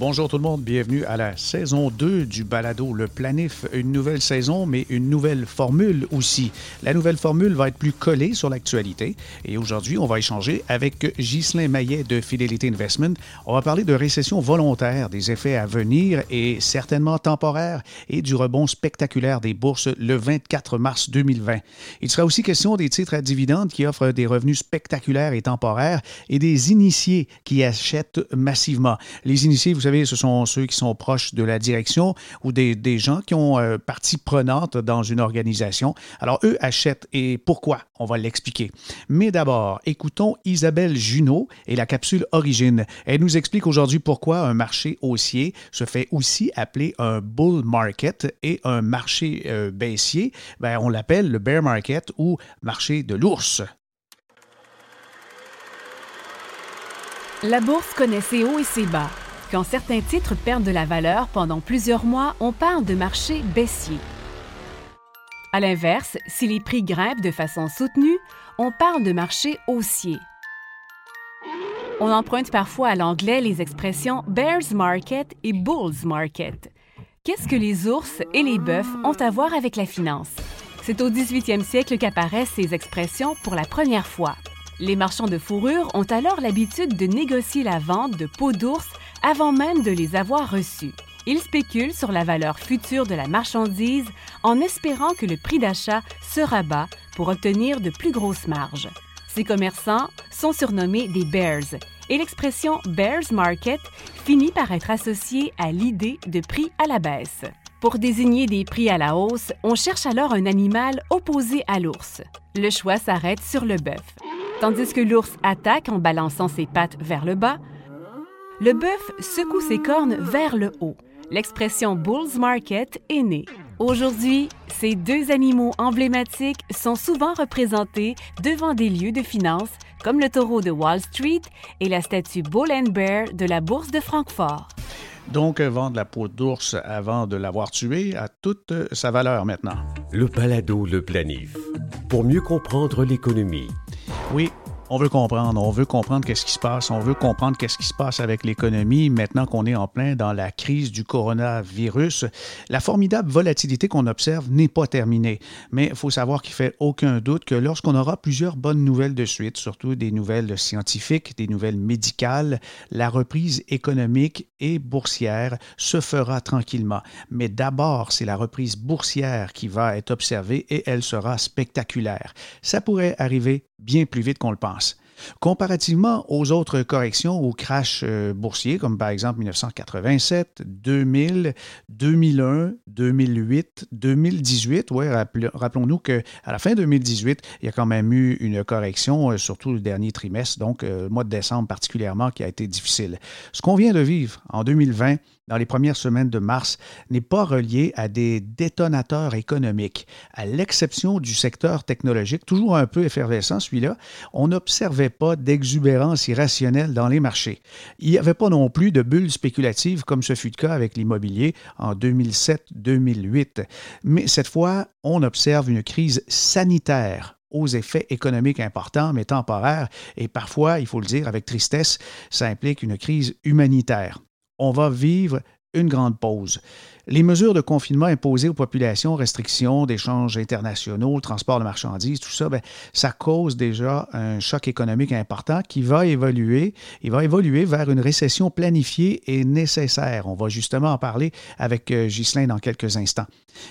Bonjour tout le monde, bienvenue à la saison 2 du balado Le Planif. Une nouvelle saison, mais une nouvelle formule aussi. La nouvelle formule va être plus collée sur l'actualité. Et aujourd'hui, on va échanger avec Ghislain Maillet de Fidelity Investment. On va parler de récession volontaire, des effets à venir et certainement temporaires et du rebond spectaculaire des bourses le 24 mars 2020. Il sera aussi question des titres à dividendes qui offrent des revenus spectaculaires et temporaires et des initiés qui achètent massivement. Les initiés, vous savez, ce sont ceux qui sont proches de la direction ou des, gens qui ont euh, partie prenante dans une organisation. Alors, eux achètent et pourquoi? On va l'expliquer. Mais d'abord, écoutons Isabelle Junot et la capsule Origine. Elle nous explique aujourd'hui pourquoi un marché haussier se fait aussi appeler un bull market et un marché euh, baissier, ben, on l'appelle le bear market ou marché de l'ours. La bourse connaît ses hauts et ses bas. Quand certains titres perdent de la valeur pendant plusieurs mois, on parle de marché baissier. À l'inverse, si les prix grimpent de façon soutenue, on parle de marché haussier. On emprunte parfois à l'anglais les expressions bears market et bulls market. Qu'est-ce que les ours et les bœufs ont à voir avec la finance? C'est au 18e siècle qu'apparaissent ces expressions pour la première fois. Les marchands de fourrure ont alors l'habitude de négocier la vente de peaux d'ours avant même de les avoir reçus. Ils spéculent sur la valeur future de la marchandise en espérant que le prix d'achat se rabat pour obtenir de plus grosses marges. Ces commerçants sont surnommés des bears et l'expression bears market finit par être associée à l'idée de prix à la baisse. Pour désigner des prix à la hausse, on cherche alors un animal opposé à l'ours. Le choix s'arrête sur le bœuf. Tandis que l'ours attaque en balançant ses pattes vers le bas, le bœuf secoue ses cornes vers le haut. L'expression Bulls Market est née. Aujourd'hui, ces deux animaux emblématiques sont souvent représentés devant des lieux de finance comme le taureau de Wall Street et la statue Bull and Bear de la bourse de Francfort. Donc, vendre la peau d'ours avant de l'avoir tué a toute sa valeur maintenant. Le balado Le Planif. Pour mieux comprendre l'économie. Oui, on veut comprendre, on veut comprendre qu'est-ce qui se passe, on veut comprendre qu'est-ce qui se passe avec l'économie maintenant qu'on est en plein dans la crise du coronavirus. La formidable volatilité qu'on observe n'est pas terminée, mais il faut savoir qu'il fait aucun doute que lorsqu'on aura plusieurs bonnes nouvelles de suite, surtout des nouvelles scientifiques, des nouvelles médicales, la reprise économique et boursière se fera tranquillement. Mais d'abord, c'est la reprise boursière qui va être observée et elle sera spectaculaire. Ça pourrait arriver bien plus vite qu'on le pense. Comparativement aux autres corrections ou crash euh, boursiers, comme par exemple 1987, 2000, 2001, 2008, 2018, ouais, rappelons-nous qu'à la fin 2018, il y a quand même eu une correction, euh, surtout le dernier trimestre, donc euh, le mois de décembre particulièrement, qui a été difficile. Ce qu'on vient de vivre en 2020, dans les premières semaines de mars n'est pas relié à des détonateurs économiques. À l'exception du secteur technologique, toujours un peu effervescent celui-là, on n'observait pas d'exubérance irrationnelle dans les marchés. Il n'y avait pas non plus de bulles spéculatives comme ce fut le cas avec l'immobilier en 2007-2008. Mais cette fois, on observe une crise sanitaire aux effets économiques importants mais temporaires et parfois, il faut le dire avec tristesse, ça implique une crise humanitaire on va vivre une grande pause. Les mesures de confinement imposées aux populations, restrictions d'échanges internationaux, transport de marchandises, tout ça, ben, ça cause déjà un choc économique important qui va évoluer. Il va évoluer vers une récession planifiée et nécessaire. On va justement en parler avec euh, Ghislain dans quelques instants.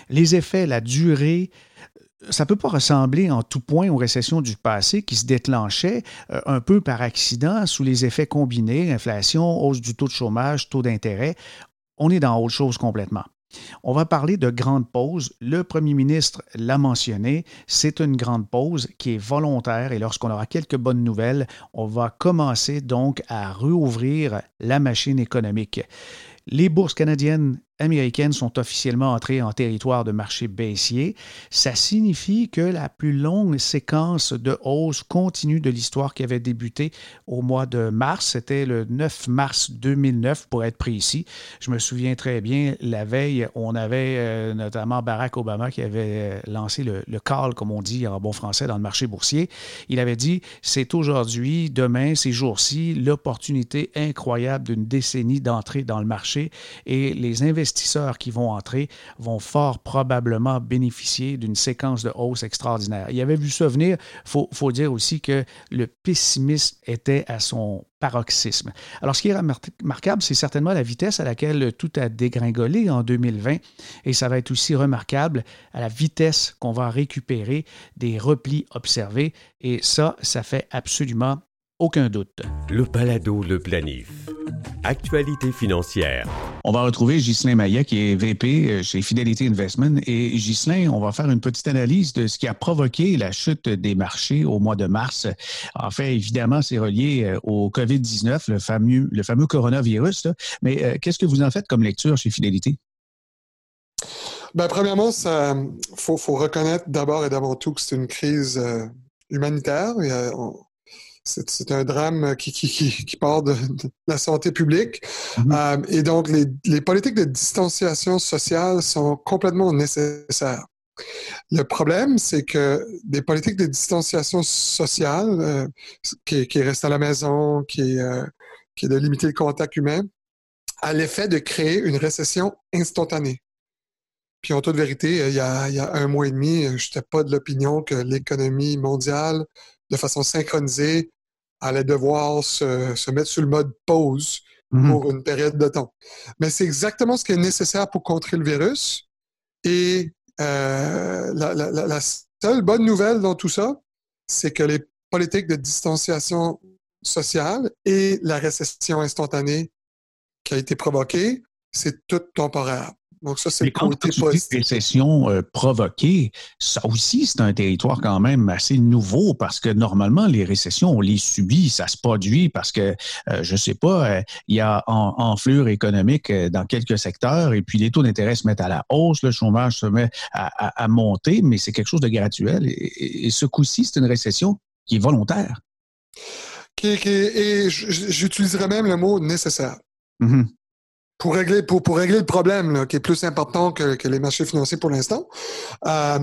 Les effets, la durée, ça ne peut pas ressembler en tout point aux récessions du passé qui se déclenchaient euh, un peu par accident sous les effets combinés, inflation, hausse du taux de chômage, taux d'intérêt. On est dans autre chose complètement. On va parler de grande pause. Le premier ministre l'a mentionné, c'est une grande pause qui est volontaire et lorsqu'on aura quelques bonnes nouvelles, on va commencer donc à rouvrir la machine économique. Les bourses canadiennes américaines sont officiellement entrées en territoire de marché baissier. Ça signifie que la plus longue séquence de hausse continue de l'histoire qui avait débuté au mois de mars, c'était le 9 mars 2009 pour être précis. Je me souviens très bien, la veille, on avait euh, notamment Barack Obama qui avait euh, lancé le, call, comme on dit en bon français, dans le marché boursier. Il avait dit, c'est aujourd'hui, demain, ces jours-ci, l'opportunité incroyable d'une décennie d'entrée dans le marché et les investisseurs qui vont entrer vont fort probablement bénéficier d'une séquence de hausse extraordinaire. Il avait vu ça venir. Il faut, dire aussi que le pessimisme était à son paroxysme. Alors, ce qui est remarquable, c'est certainement la vitesse à laquelle tout a dégringolé en 2020 et ça va être aussi remarquable à la vitesse qu'on va récupérer des replis observés et ça, ça fait absolument aucun doute. Le balado, le planif. Actualité financière. On va retrouver Ghislain Maillet, qui est VP euh, chez Fidelity Investment. Et Ghislain, on va faire une petite analyse de ce qui a provoqué la chute des marchés au mois de mars. En fait, évidemment, c'est relié euh, au COVID-19, le fameux, le fameux coronavirus. Mais euh, qu'est-ce que vous en faites comme lecture chez Fidelity? Ben, premièrement, il faut, faut, reconnaître d'abord et d'avant tout que c'est une crise humanitaire. Et, c'est un drame qui, qui, qui, part de, la santé publique. Mm-hmm. Euh, et donc, les, les, politiques de distanciation sociale sont complètement nécessaires. Le problème, c'est que des politiques de distanciation sociale, euh, qui, qui restent à la maison, qui, euh, qui est de limiter le contact humain, a l'effet de créer une récession instantanée. Puis en toute vérité, il y a, il y a un mois et demi, je n'étais pas de l'opinion que l'économie mondiale, de façon synchronisée, allait devoir se, se mettre sur le mode pause mhm. pour une période de temps. Mais c'est exactement ce qui est nécessaire pour contrer le virus. Et euh, la, la, la, seule bonne nouvelle dans tout ça, c'est que les politiques de distanciation sociale et la récession instantanée qui a été provoquée, c'est tout temporaire. Donc ça, c'est le côté positif. récession euh, provoquée, ça aussi, c'est un territoire quand même assez nouveau parce que normalement, les récessions, on les subit, ça se produit parce que, euh, je sais pas, euh, il y a en, enflure économique dans quelques secteurs et puis les taux d'intérêt se mettent à la hausse, le chômage se met à, monter, mais c'est quelque chose de graduel. Et, ce coup-ci, c'est une récession qui est volontaire. et j'utiliserais même le mot nécessaire. Mm-hmm pour régler, pour, pour régler le problème qui est plus important que, que les marchés financiers pour l'instant. Euh,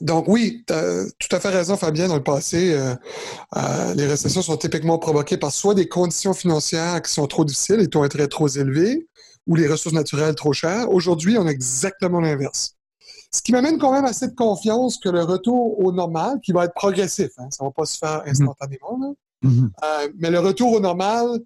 donc oui, tu as tout à fait raison, Fabien. Dans le passé, euh, euh, les récessions sont typiquement provoquées par soit des conditions financières qui sont trop difficiles, les taux d'intérêt trop élevés, ou les ressources naturelles trop chères. Aujourd'hui, on a exactement l'inverse. Ce qui m'amène quand même assez de confiance que le retour au normal, qui va être progressif, hein, ça ne va pas se faire mm-hmm. instantanément, mm-hmm. euh, mais le retour au normal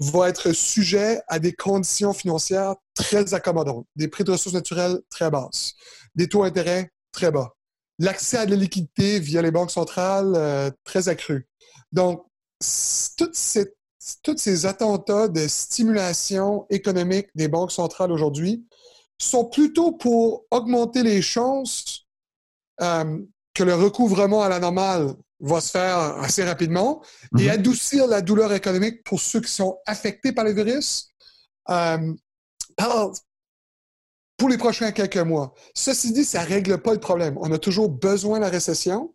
va être sujet à des conditions financières très accommodantes, des prix de ressources naturelles très basses, des taux d'intérêt très bas, l'accès à de la liquidité via les banques centrales euh, très accru. Donc, toutes ces, ces attentats de stimulation économique des banques centrales aujourd'hui sont plutôt pour augmenter les chances euh, que le recouvrement à la normale va se faire assez rapidement et mhm. adoucir la douleur économique pour ceux qui sont affectés par le virus euh, pour les prochains quelques mois. Ceci dit, ça ne règle pas le problème. On a toujours besoin de la récession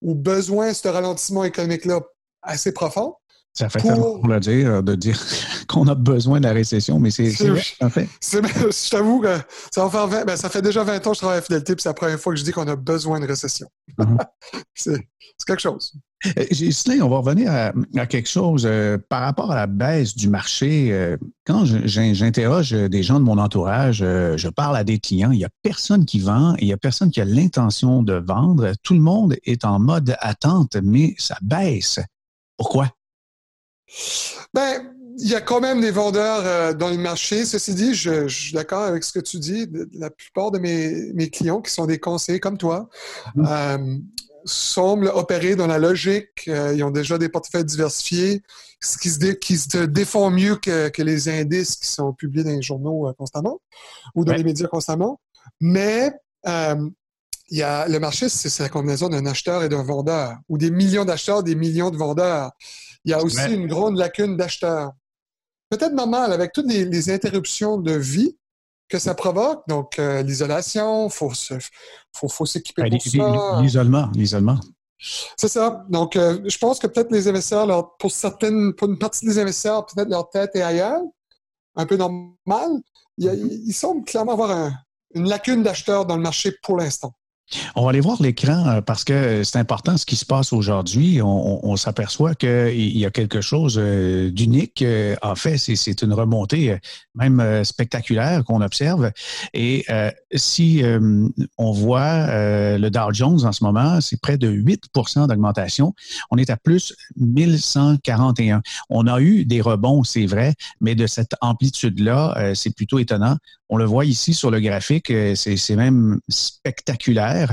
ou besoin de ce ralentissement économique-là assez profond. Ça fait tellement pour le dire, de dire qu'on a besoin de la récession, mais c'est vrai, en fait. Je t'avoue que ça va faire 20, ben, ça fait déjà 20 ans que je travaille à Fidélité, puis c'est la première fois que je dis qu'on a besoin de récession. Mhm. c'est quelque chose. Gislain, on va revenir à, quelque chose euh, par rapport à la baisse du marché. Euh, quand j'interroge des gens de mon entourage, euh, je parle à des clients, il n'y a personne qui vend, il n'y a personne qui a l'intention de vendre. Tout le monde est en mode attente, mais ça baisse. Pourquoi? Ben, il y a quand même des vendeurs euh, dans le marché. Ceci dit, je, suis d'accord avec ce que tu dis. La plupart de mes, clients, qui sont des conseillers comme toi, mm-hmm. euh, semblent opérer dans la logique. Euh, ils ont déjà des portefeuilles diversifiés, ce qui se, qui se défend mieux que, les indices qui sont publiés dans les journaux constamment ou dans les médias constamment. Mais il y a, le marché, c'est la combinaison d'un acheteur et d'un vendeur, ou des millions d'acheteurs, des millions de vendeurs. Il y a aussi une grande lacune d'acheteurs. Peut-être normal, avec toutes les, interruptions de vie que ça provoque. Donc, euh, l'isolation, il faut, faut, faut s'équiper ben, pour ça. L'isolement, l'isolement. C'est ça. Donc, euh, je pense que peut-être les investisseurs, pour certaines, pour une partie des investisseurs, peut-être leur tête est ailleurs, un peu normal. Ils, semblent clairement avoir une lacune d'acheteurs dans le marché pour l'instant. On va aller voir l'écran euh, parce que c'est important ce qui se passe aujourd'hui. On, s'aperçoit qu'il y a quelque chose euh, d'unique. Euh, en fait, c'est une remontée même spectaculaire qu'on observe. Et si on voit le Dow Jones en ce moment, c'est près de 8% d'augmentation. On est à plus 1141. On a eu des rebonds, c'est vrai, mais de cette amplitude-là, c'est plutôt étonnant. On le voit ici sur le graphique, c'est même spectaculaire.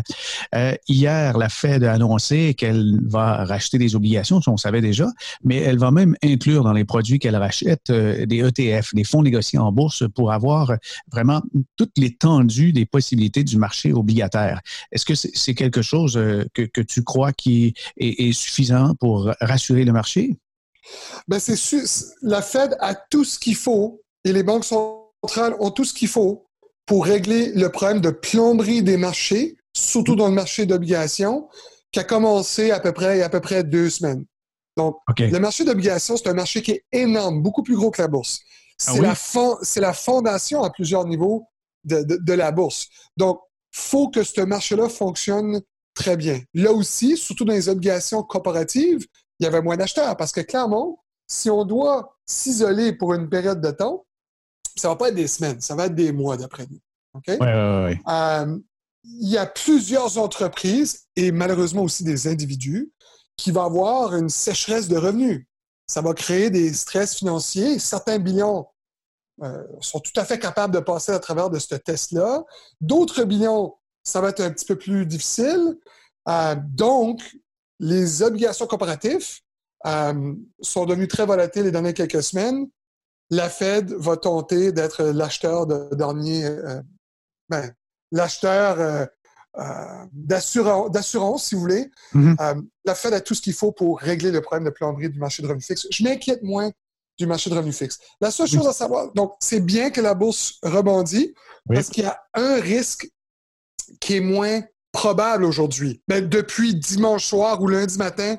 Euh, hier, la Fed a annoncé qu'elle va racheter des obligations, on savait déjà, mais elle va même inclure dans les produits qu'elle rachète euh, des ETF, des fonds négociés en bourse pour avoir vraiment toute l'étendue des possibilités du marché obligataire. Est-ce que c'est quelque chose euh, que, tu crois qui est, suffisant pour rassurer le marché? Ben c'est la Fed a tout ce qu'il faut et les banques centrales ont tout ce qu'il faut pour régler le problème de plomberie des marchés surtout dans le marché d'obligations, qui a commencé à peu près il y a à peu près deux semaines. Donc, le marché d'obligations, c'est un marché qui est énorme, beaucoup plus gros que la bourse. Ah c'est la, fondation à plusieurs niveaux de, la bourse. Donc, il faut que ce marché-là fonctionne très bien. Là aussi, surtout dans les obligations corporatives, il y avait moins d'acheteurs parce que clairement, si on doit s'isoler pour une période de temps, ça ne va pas être des semaines, ça va être des mois d'après nous. OK? Euh, il y a plusieurs entreprises et malheureusement aussi des individus qui vont avoir une sécheresse de revenus. Ça va créer des stress financiers. Certains bilans euh, sont tout à fait capables de passer à travers de ce test-là. D'autres bilans, ça va être un petit peu plus difficile. Euh, donc, les obligations comparatives euh, sont devenues très volatiles les dernières quelques semaines. La Fed va tenter d'être l'acheteur de dernier, ben, l'acheteur euh, euh, d'assurance, si vous voulez. Mm-hmm. Euh, la Fed a tout ce qu'il faut pour régler le problème de plomberie du marché de revenus fixes. Je m'inquiète moins du marché de revenus fixes. La seule chose à savoir, donc, c'est bien que la bourse rebondit parce qu'il y a un risque qui est moins probable aujourd'hui. Mais depuis dimanche soir ou lundi matin,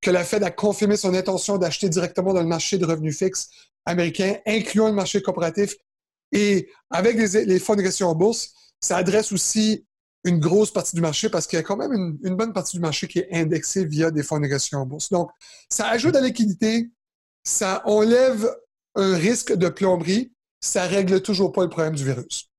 que la Fed a confirmé son intention d'acheter directement dans le marché de revenus fixes américain, incluant le marché coopératif. Et avec les, fonds de gestion en bourse, ça adresse aussi une grosse partie du marché parce qu'il y a quand même une, bonne partie du marché qui est indexée via des fonds de négociation en bourse. Donc, ça ajoute à la liquidité, ça enlève un risque de plomberie, ça règle toujours pas le problème du virus.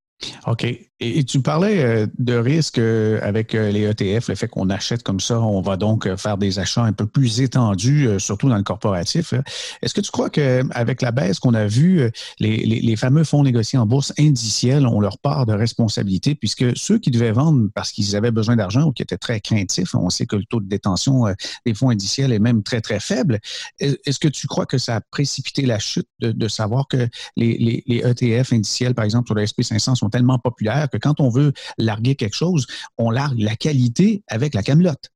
OK. Et, tu parlais euh, de risque euh, avec euh, les ETF, le fait qu'on achète comme ça, on va donc faire des achats un peu plus étendus, surtout dans le corporatif. Est-ce que tu crois qu'avec la baisse qu'on a vue, les, fameux fonds négociés en bourse indiciels ont leur part de responsabilité, puisque ceux qui devaient vendre parce qu'ils avaient besoin d'argent ou qui étaient très craintifs, on sait que le taux de détention des fonds indiciels est même très, très faible. Est-ce que tu crois que ça a précipité la chute de, savoir que les, les, ETF indiciels, par exemple, sur le SP500 sont tellement populaires que quand on veut larguer quelque chose, on largue la qualité avec la camelote.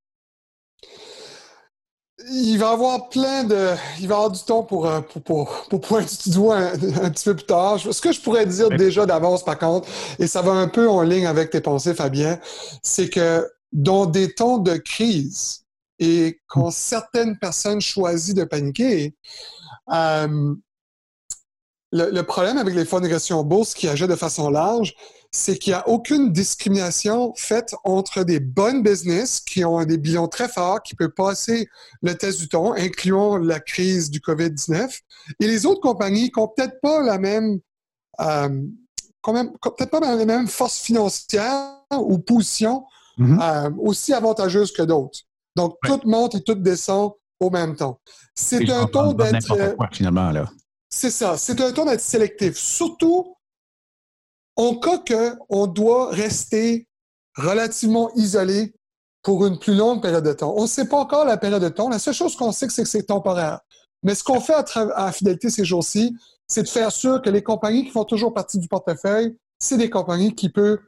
Il va y avoir plein de. Il va y avoir du temps pour, euh, pour, pour, pointer du doigt un, petit peu plus tard. Ce que je pourrais dire déjà d'avance, par contre, et ça va un peu en ligne avec tes pensées, Fabien, c'est que dans des temps de crise et quand certaines personnes choisissent de paniquer, euh, le, problème avec les fonds de bourse qui agissent de façon large, c'est qu'il n'y a aucune discrimination faite entre des bonnes business qui ont des bilans très forts, qui peuvent passer le test du temps, incluant la crise du COVID-19, et les autres compagnies qui n'ont peut-être pas la même, euh, peut-être pas la même force financière ou position mm-hmm. euh, aussi avantageuse que d'autres. Donc, tout monte et tout descend au même temps. C'est un ton d'être. Euh, finalement, là. C'est ça. C'est un ton d'être sélectif. Surtout en cas qu'on doit rester relativement isolé pour une plus longue période de temps. On ne sait pas encore la période de temps. La seule chose qu'on sait, c'est que c'est temporaire. Mais ce qu'on fait à, à Fidélité ces jours-ci, c'est de faire sûr que les compagnies qui font toujours partie du portefeuille, c'est des compagnies qui peuvent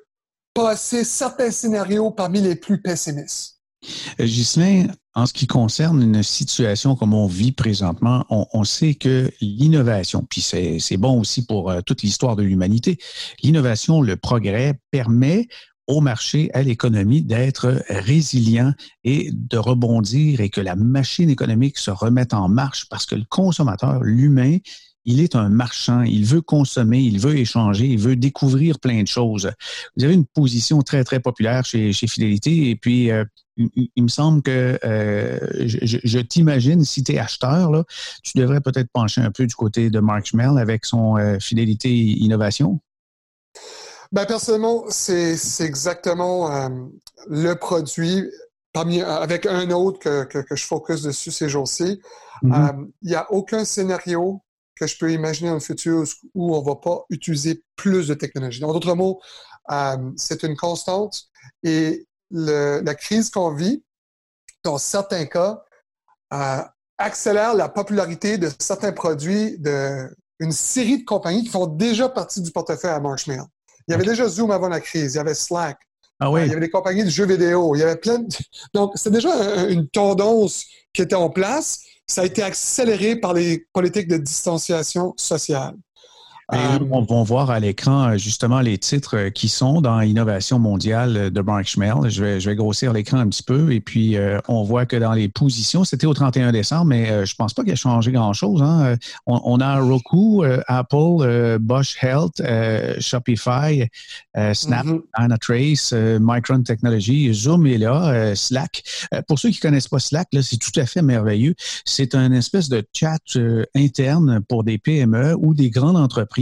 passer certains scénarios parmi les plus pessimistes. Ghislain, en ce qui concerne une situation comme on vit présentement, on, sait que l'innovation, puis c'est bon aussi pour euh, toute l'histoire de l'humanité, l'innovation, le progrès permet au marché, à l'économie, d'être résilient et de rebondir et que la machine économique se remette en marche parce que le consommateur, l'humain, il est un marchand, il veut consommer, il veut échanger, il veut découvrir plein de choses. Vous avez une position très, très populaire chez, chez Fidélité et puis euh, il, me semble que euh, je, t'imagine, si tu es acheteur, là, tu devrais peut-être pencher un peu du côté de Mark Schmel avec son euh, Fidélité Innovation. Ben, personnellement, c'est exactement le produit parmi, avec un autre que, que, je focus dessus ces jours-ci. Mm-hmm. Il n'y a aucun scénario que je peux imaginer le futur où on ne va pas utiliser plus de technologie. En d'autres mots, euh, c'est une constante et la crise qu'on vit, dans certains cas, euh, accélère la popularité de certains produits d'une série de compagnies qui font déjà partie du portefeuille à Marshmallow. Il y avait déjà Zoom avant la crise, il y avait Slack, ah oui. il y avait des compagnies de jeux vidéo, il y avait plein de... Donc, c'est déjà une tendance qui était en place ça a été accéléré par les politiques de distanciation sociale. Euh, on va voir à l'écran euh, justement les titres euh, qui sont dans Innovation mondiale de Mark Schmel. Je vais, je vais grossir l'écran un petit peu et puis on voit que dans les positions, c'était au 31 décembre, mais je pense pas qu'il a changé grand-chose. Hein. On, a Roku, Apple, Bosch Health, Shopify, Snap, mm-hmm. Anatrace, Micron Technology, Zoom est là, Slack. pour ceux qui connaissent pas Slack, c'est tout à fait merveilleux. C'est un espèce de chat interne pour des PME ou des grandes entreprises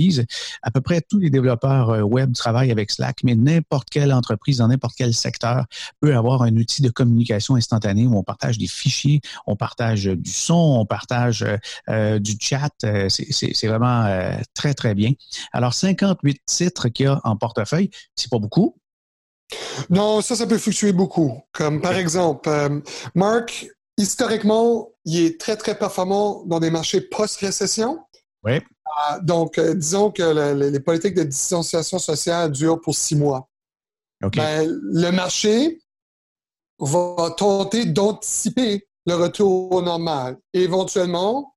à peu près tous les développeurs euh, web travaillent avec Slack, mais n'importe quelle entreprise dans n'importe quel secteur peut avoir un outil de communication instantanée où on partage des fichiers, on partage du son, on partage euh, du chat. Euh, c'est vraiment très, très bien. Alors, 58 titres qu'il y a en portefeuille, c'est pas beaucoup, non, ça, ça peut fluctuer beaucoup. Comme par exemple, Mark, historiquement, il est très, très performant dans des marchés post-récession. Oui. Ah, donc, euh, disons que les politiques de distanciation sociale durent pour six mois. Ben, le marché va tenter d'anticiper le retour au normal. éventuellement,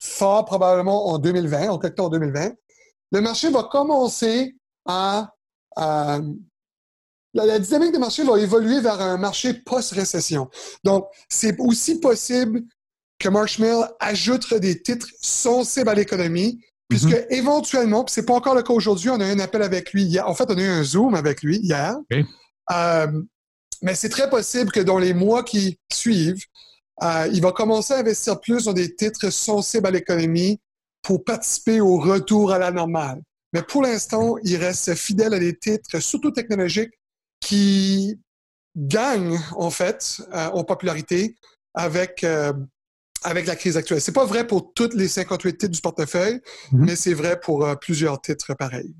fort probablement en 2020, en en 2020, le marché va commencer à... la, la, dynamique du marché va évoluer vers un marché post-récession. Donc, c'est aussi possible que Marshmallow ajoute des titres sensibles à l'économie, puisque mhm. éventuellement, puis c'est pas encore le cas aujourd'hui, on a eu un appel avec lui hier. En fait, on a eu un Zoom avec lui hier. Euh, mais c'est très possible que dans les mois qui suivent, euh, il va commencer à investir plus dans des titres sensibles à l'économie pour participer au retour à la normale. Mais pour l'instant, il reste fidèle à des titres, surtout technologiques, qui gagnent, en fait, euh, en popularité avec avec la crise actuelle. C'est pas vrai pour toutes les 58 titres du portefeuille, mhm. mais c'est vrai pour euh, plusieurs titres pareils.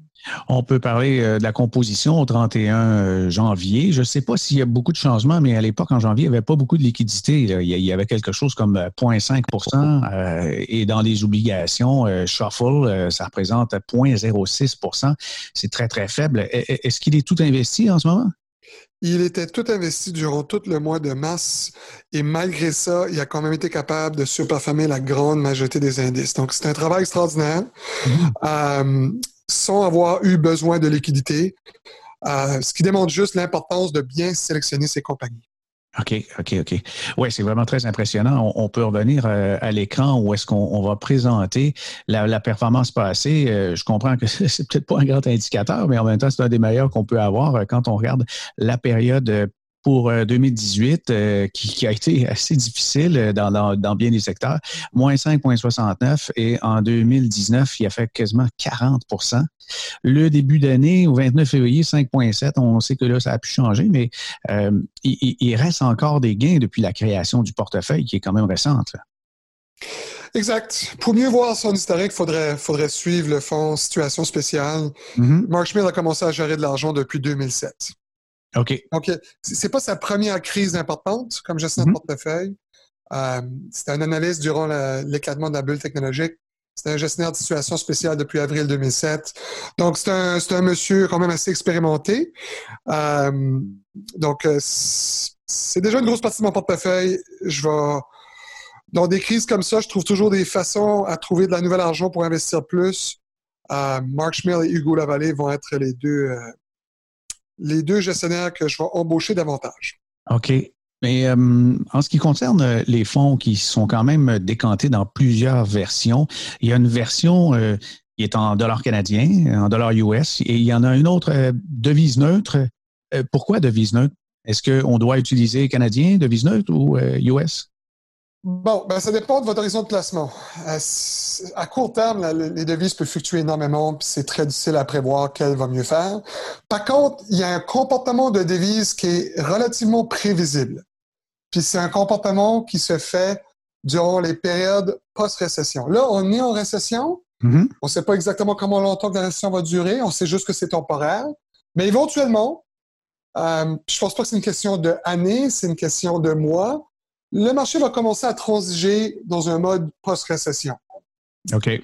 On peut parler euh, de la composition au 31 euh, janvier. Je ne sais pas s'il y a beaucoup de changements, mais à l'époque, en janvier, il n'y avait pas beaucoup de liquidités. Il y avait quelque chose comme 0,5% et dans les obligations, Shuffle, ça représente 0,06% C'est très, très faible. Est-ce qu'il est tout investi en ce moment? Il était tout investi durant tout le mois de mars et malgré ça, il a quand même été capable de surperformer la grande majorité des indices. Donc, c'est un travail extraordinaire mm-hmm. euh, sans avoir eu besoin de liquidité, euh, ce qui démontre juste l'importance de bien sélectionner ses compagnies. OK, OK, OK. Oui, c'est vraiment très impressionnant. On, peut revenir euh, à, l'écran où est-ce qu'on va présenter la, performance passée. Euh, je comprends que c'est peut-être pas un grand indicateur, mais en même temps, c'est un des meilleurs qu'on peut avoir euh, quand on regarde la période pour 2018, qui, a été assez difficile dans, dans bien des secteurs, moins 5,69 et en 2019, il a fait quasiment 40% le début d'année, au 29 février, 5,7. On sait que là, ça a pu changer, mais euh, il, reste encore des gains depuis la création du portefeuille qui est quand même récente. Exact. Pour mieux voir son historique, il faudrait, faudrait suivre le fonds Situation spéciale. Mm a commencé à gérer de l'argent depuis 2007. OK. Donc, c'est pas sa première crise importante comme gestionnaire de mm-hmm. portefeuille. Euh, C'était un analyste durant l'éclatement de la bulle technologique. C'est un gestionnaire de situation spéciale depuis avril 2007. Donc, c'est un, un, monsieur quand même assez expérimenté. Euh, donc, euh, c'est déjà une grosse partie de mon portefeuille. Je vais, dans des crises comme ça, je trouve toujours des façons à trouver de la nouvelle argent pour investir plus. Euh, Mark Schmill et Hugo Lavallée vont être les deux, euh, les deux gestionnaires que je vais embaucher davantage. OK. Mais euh, en ce qui concerne les fonds qui sont quand même décantés dans plusieurs versions, il y a une version qui est en dollars canadiens, en dollars US, et il y en a une autre devise neutre. pourquoi devise neutre? Est-ce qu'on doit utiliser canadien, devise neutre ou US? Bon, ben, ça dépend de votre horizon de placement. Euh, à court terme, les devises peuvent fluctuer énormément, puis c'est très difficile à prévoir quelle va mieux faire. Par contre, il y a un comportement de devises qui est relativement prévisible. Puis c'est un comportement qui se fait durant les périodes post-récession. Là, on est en récession. Mm-hmm. On ne sait pas exactement comment longtemps la récession va durer. On sait juste que c'est temporaire. Mais éventuellement, euh, je pense pas que c'est une question d'année, c'est une question de mois le marché va commencer à transiger dans un mode post-récession.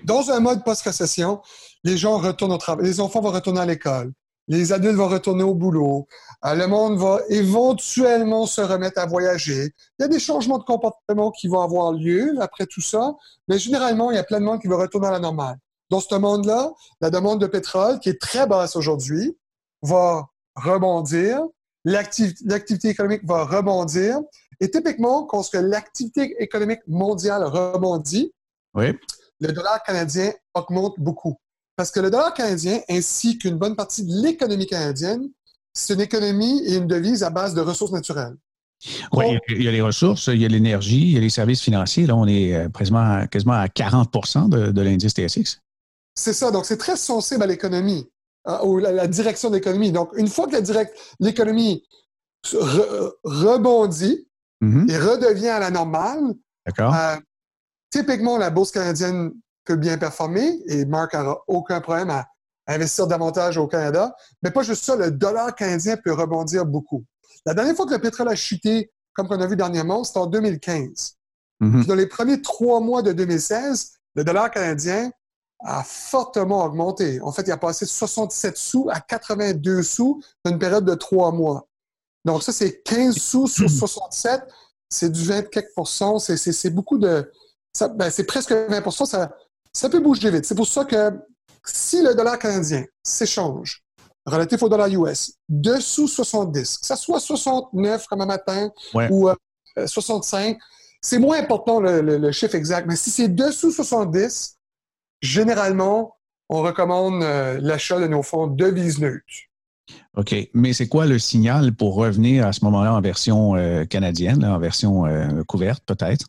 Dans un mode post-récession, les gens retournent au travail, les enfants vont retourner à l'école, les adultes vont retourner au boulot, euh, le monde va éventuellement se remettre à voyager. Il y a des changements de comportement qui vont avoir lieu après tout ça, mais généralement, il y a plein de monde qui va retourner à la normale. Dans ce monde-là, la demande de pétrole, qui est très basse aujourd'hui, va rebondir, l'activité économique va rebondir, et typiquement, quand l'activité économique mondiale rebondit, le dollar canadien augmente beaucoup. Parce que le dollar canadien, ainsi qu'une bonne partie de l'économie canadienne, c'est une économie et une devise à base de ressources naturelles. Oui, il y a les ressources, il y a l'énergie, il y a les services financiers. Là, on est euh, quasiment, quasiment à 40 de, de l'indice TSX. C'est ça. Donc, c'est très sensible à l'économie, hein, ou la, la, direction de l'économie. Donc, une fois que l'économie rebondit, Mm-hmm. il redevient à la normale. D'accord. Euh, typiquement, la bourse canadienne peut bien performer et Marc n'aura aucun problème à investir davantage au Canada. Mais pas juste ça, le dollar canadien peut rebondir beaucoup. La dernière fois que le pétrole a chuté, comme on a vu dernièrement, c'était en 2015. Mm-hmm. dans les premiers trois mois de 2016, le dollar canadien a fortement augmenté. En fait, il a passé de 67 sous à 82 sous dans une période de trois mois. Donc, ça, c'est 15 sous sur 67. C'est du 20 quelques C'est beaucoup de. Ben, c'est presque 20 ça, ça peut bouger vite. C'est pour ça que si le dollar canadien s'échange relatif au dollar US dessous 70, que ça soit 69 comme un matin ou 65, euh, c'est moins important le, chiffre exact. Mais si c'est dessous 70, généralement, on recommande euh, l'achat de nos fonds devises neutres. OK. Mais c'est quoi le signal pour revenir à ce moment-là en version euh, canadienne, en version euh, couverte peut-être?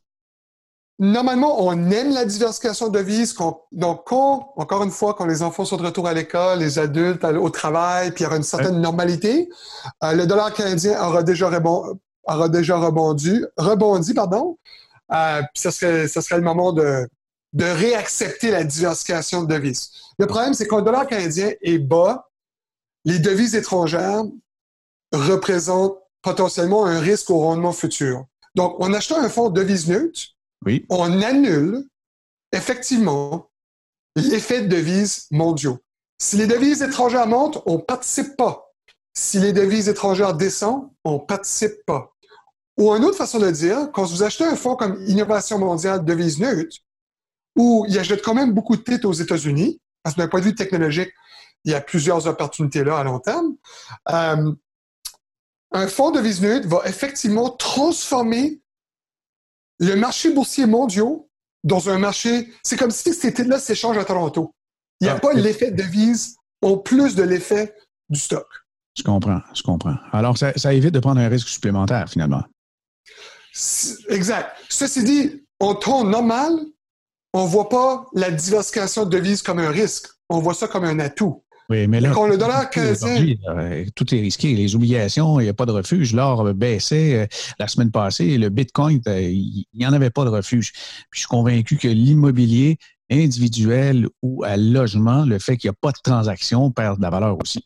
Normalement, on aime la diversification de devises. Donc, encore une fois, quand les enfants sont de retour à l'école, les adultes au travail, puis il y aura une certaine normalité, euh, le dollar canadien aura déjà, aura déjà rebondi, rebondi pardon. puis ce serait, serait le moment de, de réaccepter la diversification de devises. Le problème, c'est que le dollar canadien est bas les devises étrangères représentent potentiellement un risque au rendement futur. Donc, en achetant un fonds de devises neutres, on annule effectivement l'effet de devises mondiaux. Si les devises étrangères montent, on ne participe pas. Si les devises étrangères descendent, on ne participe pas. Ou une autre façon de dire, quand vous achetez un fonds comme Innovation mondiale de devises neutres, où il achète quand même beaucoup de titres aux États-Unis, parce que d'un point de vue technologique, il y a plusieurs opportunités là à long terme. Euh, un fonds de vis neutre va effectivement transformer le marché boursier mondial dans un marché. C'est comme si c'était là s'échange à Toronto. Il n'y a ah, pas l'effet de devise en plus de l'effet du stock. Je comprends, je comprends. Alors, ça, évite de prendre un risque supplémentaire, finalement. Exact. Ceci dit, en temps normal, on ne voit pas la diversification de devises comme un risque. On voit ça comme un atout. Oui, mais là, quand le dollar canadien... tout est risqué. Les obligations, il n'y a pas de refuge. L'or baissait euh, la semaine passée. Le Bitcoin, euh, il n'y en avait pas de refuge. Puis je suis convaincu que l'immobilier individuel ou à logement, le fait qu'il n'y a pas de transaction perd de la valeur aussi.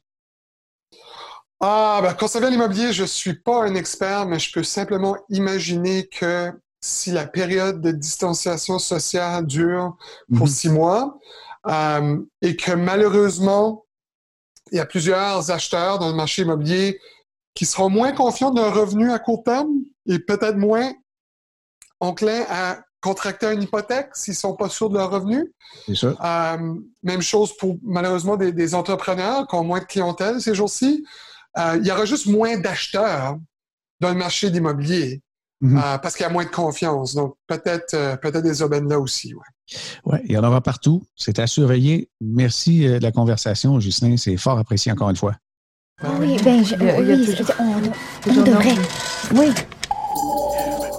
Ah, ben, à l'immobilier, je ne suis pas un expert, mais je peux simplement imaginer que si la période de distanciation sociale dure pour mhm. six mois euh, et que malheureusement, il y a plusieurs acheteurs dans le marché immobilier qui seront moins confiants d'un revenu à court terme et peut-être moins enclins à contracter une hypothèque s'ils ne sont pas sûrs de leur revenu. Euh, même chose pour malheureusement des, entrepreneurs qui ont moins de clientèle ces jours-ci. Euh, il y aura juste moins d'acheteurs dans le marché d'immobilier mhm. euh, parce qu'il y a moins de confiance. Donc peut-être peut-être des aubaines là aussi. Ouais. Oui, il y en aura partout. C'est à surveiller. Merci de la conversation, Justin. C'est fort apprécié encore une fois. Oui, ben, je, oui, on, on devrait. Oui.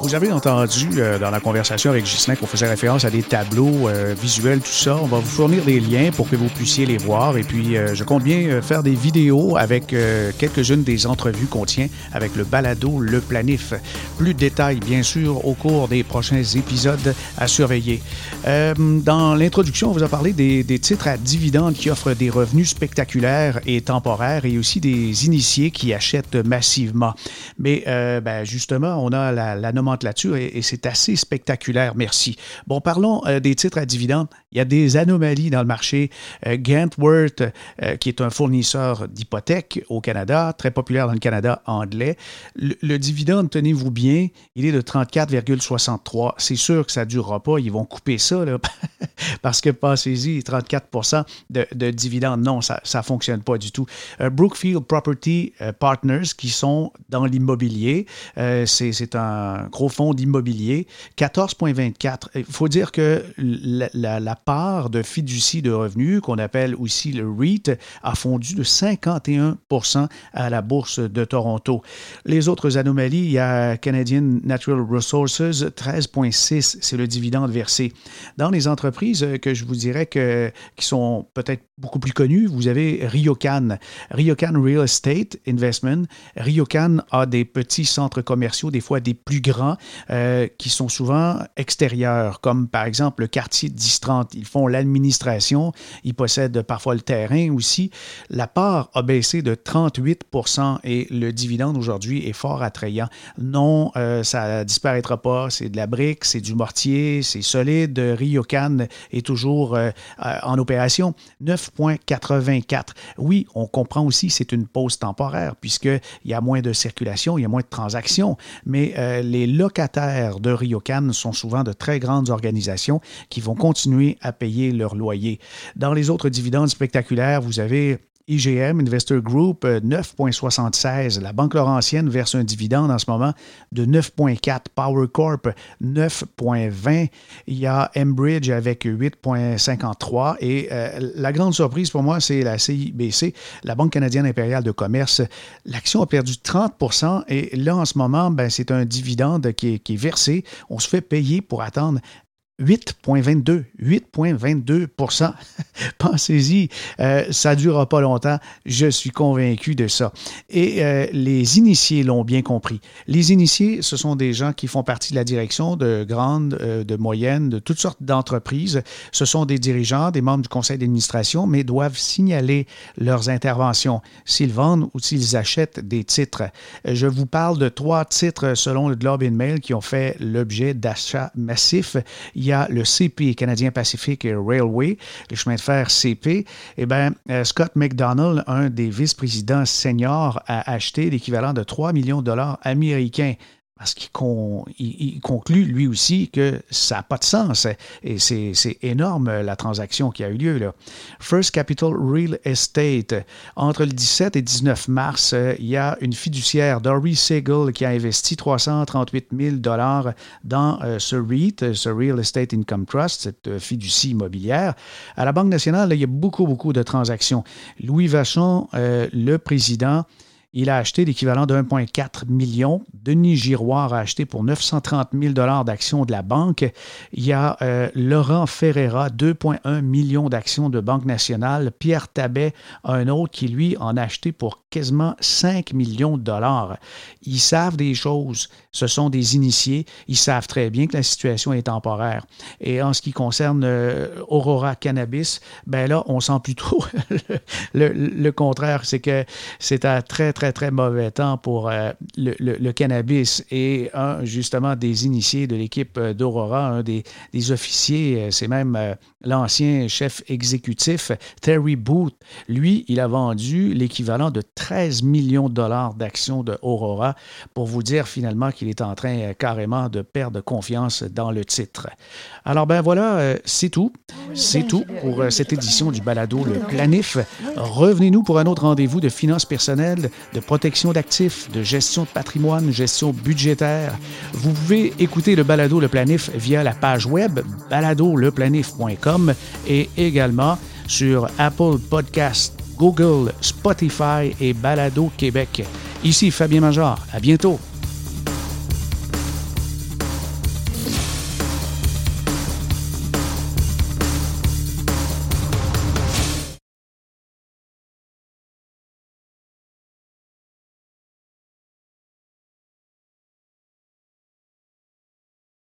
Vous avez entendu euh, dans la conversation avec Ghislain qu'on faisait référence à des tableaux euh, visuels, tout ça. On va vous fournir des liens pour que vous puissiez les voir. Et puis, euh, je compte bien faire des vidéos avec quelques-unes des entrevues qu'on tient avec le balado Le Planif. Plus de détails, bien sûr, au cours des prochains épisodes à surveiller. dans l'introduction, on vous a parlé des, titres à dividendes qui offrent des revenus spectaculaires et temporaires et aussi des initiés qui achètent massivement. Mais ben, justement, on a la, la nomenclature et, c'est assez spectaculaire, merci. Bon, parlons euh, des titres à dividendes. Il y a des anomalies dans le marché. Euh, Gantworth, euh, qui est un fournisseur d'hypothèques au Canada, très populaire dans le Canada anglais, le, dividende, tenez-vous bien, il est de 34,63. C'est sûr que ça ne durera pas. Ils vont couper ça, parce que pensez-y, 34 de, de dividende, non, ça ne fonctionne pas du tout. Brookfield Property Partners, qui sont dans l'immobilier, c'est un gros fonds d'immobilier, 14,24. Il faut dire que la, part de fiducie de revenus, qu'on appelle aussi le REIT, a fondu de 51% à la bourse de Toronto. Les autres anomalies, il y a Canadian Natural Resources, 13,6, c'est le dividende versé. Dans les entreprises que je vous dirais que, qui sont peut-être beaucoup plus connues, vous avez Ryokan, Ryokan Real Estate Investment. Ryokan a des petits centres commerciaux, des fois des plus grands euh, qui sont souvent extérieurs, comme par exemple le quartier 1030. Ils font l'administration, ils possèdent parfois le terrain aussi. La part a baissé de 38% et le dividende aujourd'hui est fort attrayant. Non, euh, ça disparaîtra pas. C'est de la brique, c'est du mortier, c'est solide. Ryokan est toujours euh, en opération. 9,84. Oui, on comprend aussi c'est une pause temporaire puisqu'il y a moins de circulation, il y a moins de transactions, mais les locataires de Ryokan sont souvent de très grandes organisations qui vont continuer à payer leur loyer. Dans les autres dividendes spectaculaires, vous avez IGM Investor Group 9,76. Euh, La Banque Laurentienne verse un dividende en ce moment de 9,4. Power Corp 9,20. Il y a Enbridge avec 8,53. Et euh, la grande surprise pour moi, c'est la CIBC, la Banque canadienne impériale de commerce. L'action a perdu 30% et là, en ce moment, ben, c'est un dividende qui est versé. On se fait payer pour attendre 8,22. 8,22 Pensez-y, euh, ça ne durera pas longtemps, je suis convaincu de ça. Et euh, les initiés l'ont bien compris. Les initiés, ce sont des gens qui font partie de la direction de grandes, euh, de moyennes, de toutes sortes d'entreprises. Ce sont des dirigeants, des membres du conseil d'administration, mais doivent signaler leurs interventions s'ils vendent ou s'ils achètent des titres. Je vous parle de trois titres selon le Globe and Mail qui ont fait l'objet d'achats massifs. Le CP, Canadien Pacific Railway, les chemins de fer CP. Eh bien, euh, Scott McDonald, un des vice-présidents seniors, a acheté l'équivalent de 3 millions de dollars américains parce qu'il conclut lui aussi que ça n'a pas de sens. Et c'est énorme la transaction qui a eu lieu. Là. First Capital Real Estate, entre le 17 et 19 mars, il y a une fiduciaire, Dory Segal, qui a investi 338 000 dollars dans euh, ce REIT, ce Real Estate Income Trust, cette euh, fiducie immobilière. À la Banque nationale, il y a beaucoup, beaucoup de transactions. Louis Vachon, euh, le président, il a acheté l'équivalent de 1,4 million. Denis Giroir a acheté pour 930 000 d'actions de la banque. Il y a euh, Laurent Ferreira, 2,1 millions d'actions de Banque nationale. Pierre Tabet, un autre qui, lui, en a acheté pour quasiment 5 millions de dollars. Ils savent des choses. Ce sont des initiés. Ils savent très bien que la situation est temporaire. Et en ce qui concerne euh, Aurora Cannabis, ben là, on sent plutôt le, le, contraire. C'est que c'est à très, très, très mauvais temps pour euh, le, cannabis. Et un, justement, des initiés de l'équipe euh, d'Aurora, un des, officiers, euh, c'est même l'ancien chef exécutif, Terry Booth. Lui, il a vendu l'équivalent de 13 millions de dollars d'actions de Aurora pour vous dire finalement qu'il est en train carrément de perdre confiance dans le titre. Alors ben voilà, c'est tout. C'est tout pour cette édition du balado Le Planif. Revenez-nous pour un autre rendez-vous de finances personnelles, de protection d'actifs, de gestion de patrimoine, gestion budgétaire. Vous pouvez écouter le balado Le Planif via la page web baladoleplanif.com et également sur Apple Podcast, Google, Spotify et Balado Québec. Ici Fabien Major. À bientôt.